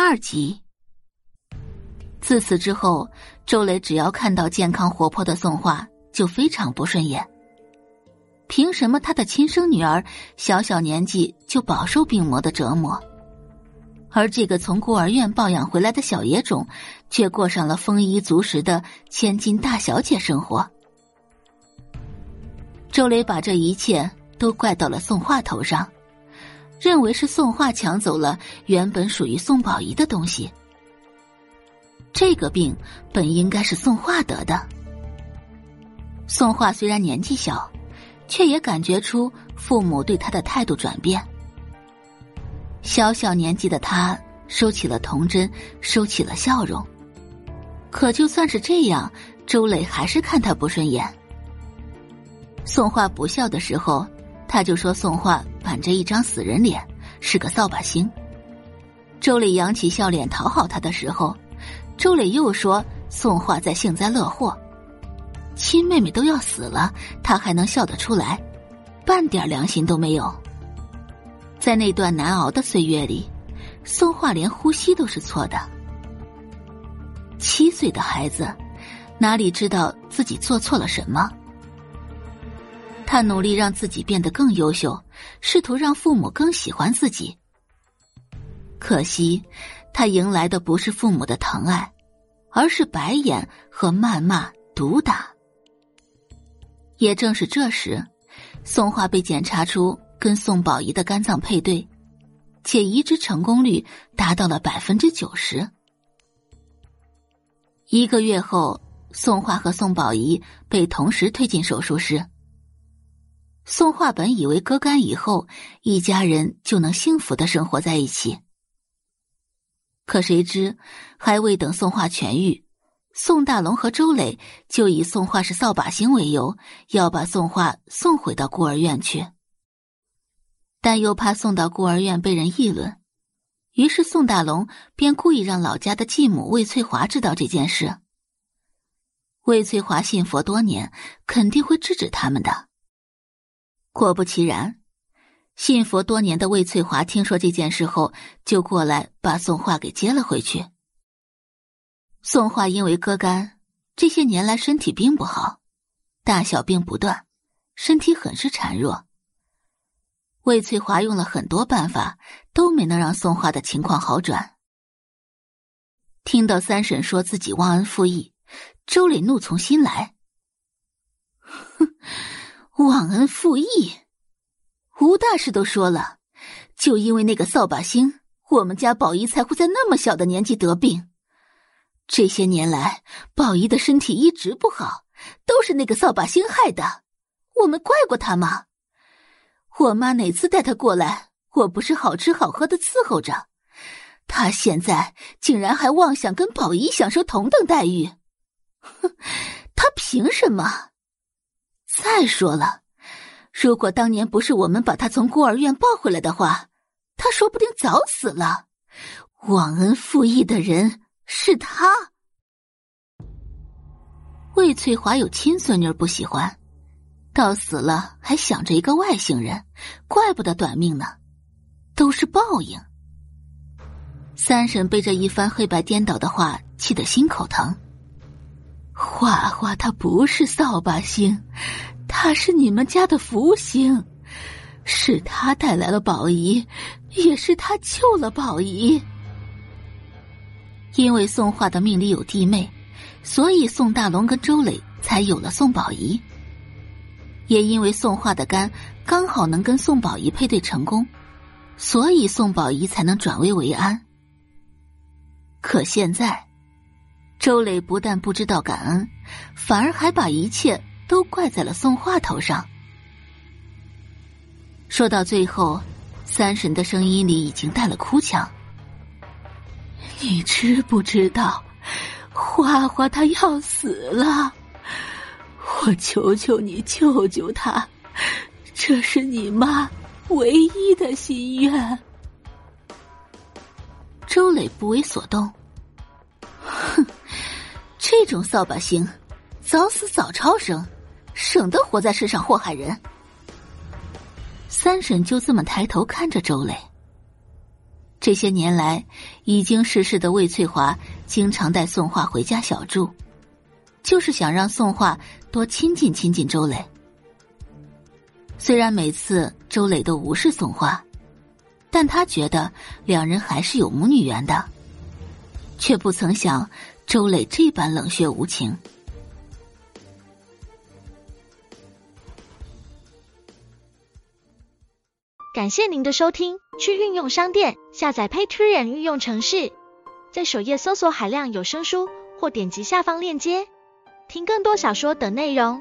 二集。自此之后，周磊只要看到健康活泼的宋画，就非常不顺眼。凭什么他的亲生女儿小小年纪就饱受病魔的折磨，而这个从孤儿院抱养回来的小野种，却过上了丰衣足食的千金大小姐生活？周磊把这一切都怪到了宋画头上。认为是宋画抢走了原本属于宋宝仪的东西。这个病本应该是宋画得的。宋画虽然年纪小，却也感觉出父母对他的态度转变。小小年纪的他收起了童真，收起了笑容。可就算是这样，周磊还是看他不顺眼。宋画不笑的时候。他就说宋画板着一张死人脸，是个扫把星。周磊扬起笑脸讨好他的时候，周磊又说宋画在幸灾乐祸。亲妹妹都要死了，他还能笑得出来，半点良心都没有。在那段难熬的岁月里，宋画连呼吸都是错的。七岁的孩子，哪里知道自己做错了什么？他努力让自己变得更优秀，试图让父母更喜欢自己。可惜，他迎来的不是父母的疼爱，而是白眼和谩骂、毒打。也正是这时，宋画被检查出跟宋宝仪的肝脏配对，且移植成功率达到了百分之九十。一个月后，宋画和宋宝仪被同时推进手术室。宋画本以为割肝以后，一家人就能幸福的生活在一起。可谁知，还未等宋画痊愈，宋大龙和周磊就以宋画是扫把星为由，要把宋画送回到孤儿院去。但又怕送到孤儿院被人议论，于是宋大龙便故意让老家的继母魏翠华知道这件事。魏翠华信佛多年，肯定会制止他们的。果不其然，信佛多年的魏翠华听说这件事后，就过来把宋画给接了回去。宋画因为割肝，这些年来身体并不好，大小病不断，身体很是孱弱。魏翠华用了很多办法，都没能让宋画的情况好转。听到三婶说自己忘恩负义，周磊怒从心来，哼。忘恩负义，吴大师都说了，就因为那个扫把星，我们家宝仪才会在那么小的年纪得病。这些年来，宝仪的身体一直不好，都是那个扫把星害的。我们怪过他吗？我妈哪次带他过来，我不是好吃好喝的伺候着，他现在竟然还妄想跟宝仪享受同等待遇，哼，他凭什么？再说了，如果当年不是我们把他从孤儿院抱回来的话，他说不定早死了。忘恩负义的人是他。魏翠华有亲孙女不喜欢，到死了还想着一个外星人，怪不得短命呢，都是报应。三婶被这一番黑白颠倒的话气得心口疼。花花他不是扫把星，他是你们家的福星，是他带来了宝仪，也是他救了宝仪。因为宋画的命里有弟妹，所以宋大龙跟周磊才有了宋宝仪。也因为宋画的肝刚好能跟宋宝仪配对成功，所以宋宝仪才能转危为安。可现在。周磊不但不知道感恩，反而还把一切都怪在了宋画头上。说到最后，三婶的声音里已经带了哭腔：“你知不知道，花花她要死了？我求求你救救她，这是你妈唯一的心愿。”周磊不为所动。这种扫把星，早死早超生，省得活在世上祸害人。三婶就这么抬头看着周磊。这些年来，已经逝世的魏翠华经常带宋画回家小住，就是想让宋画多亲近亲近周磊。虽然每次周磊都无视宋画，但他觉得两人还是有母女缘的，却不曾想周磊这般冷血无情。感谢您的收听，去运用商店下载 Patreon 运用城市，在首页搜索海量有声书，或点击下方链接听更多小说等内容。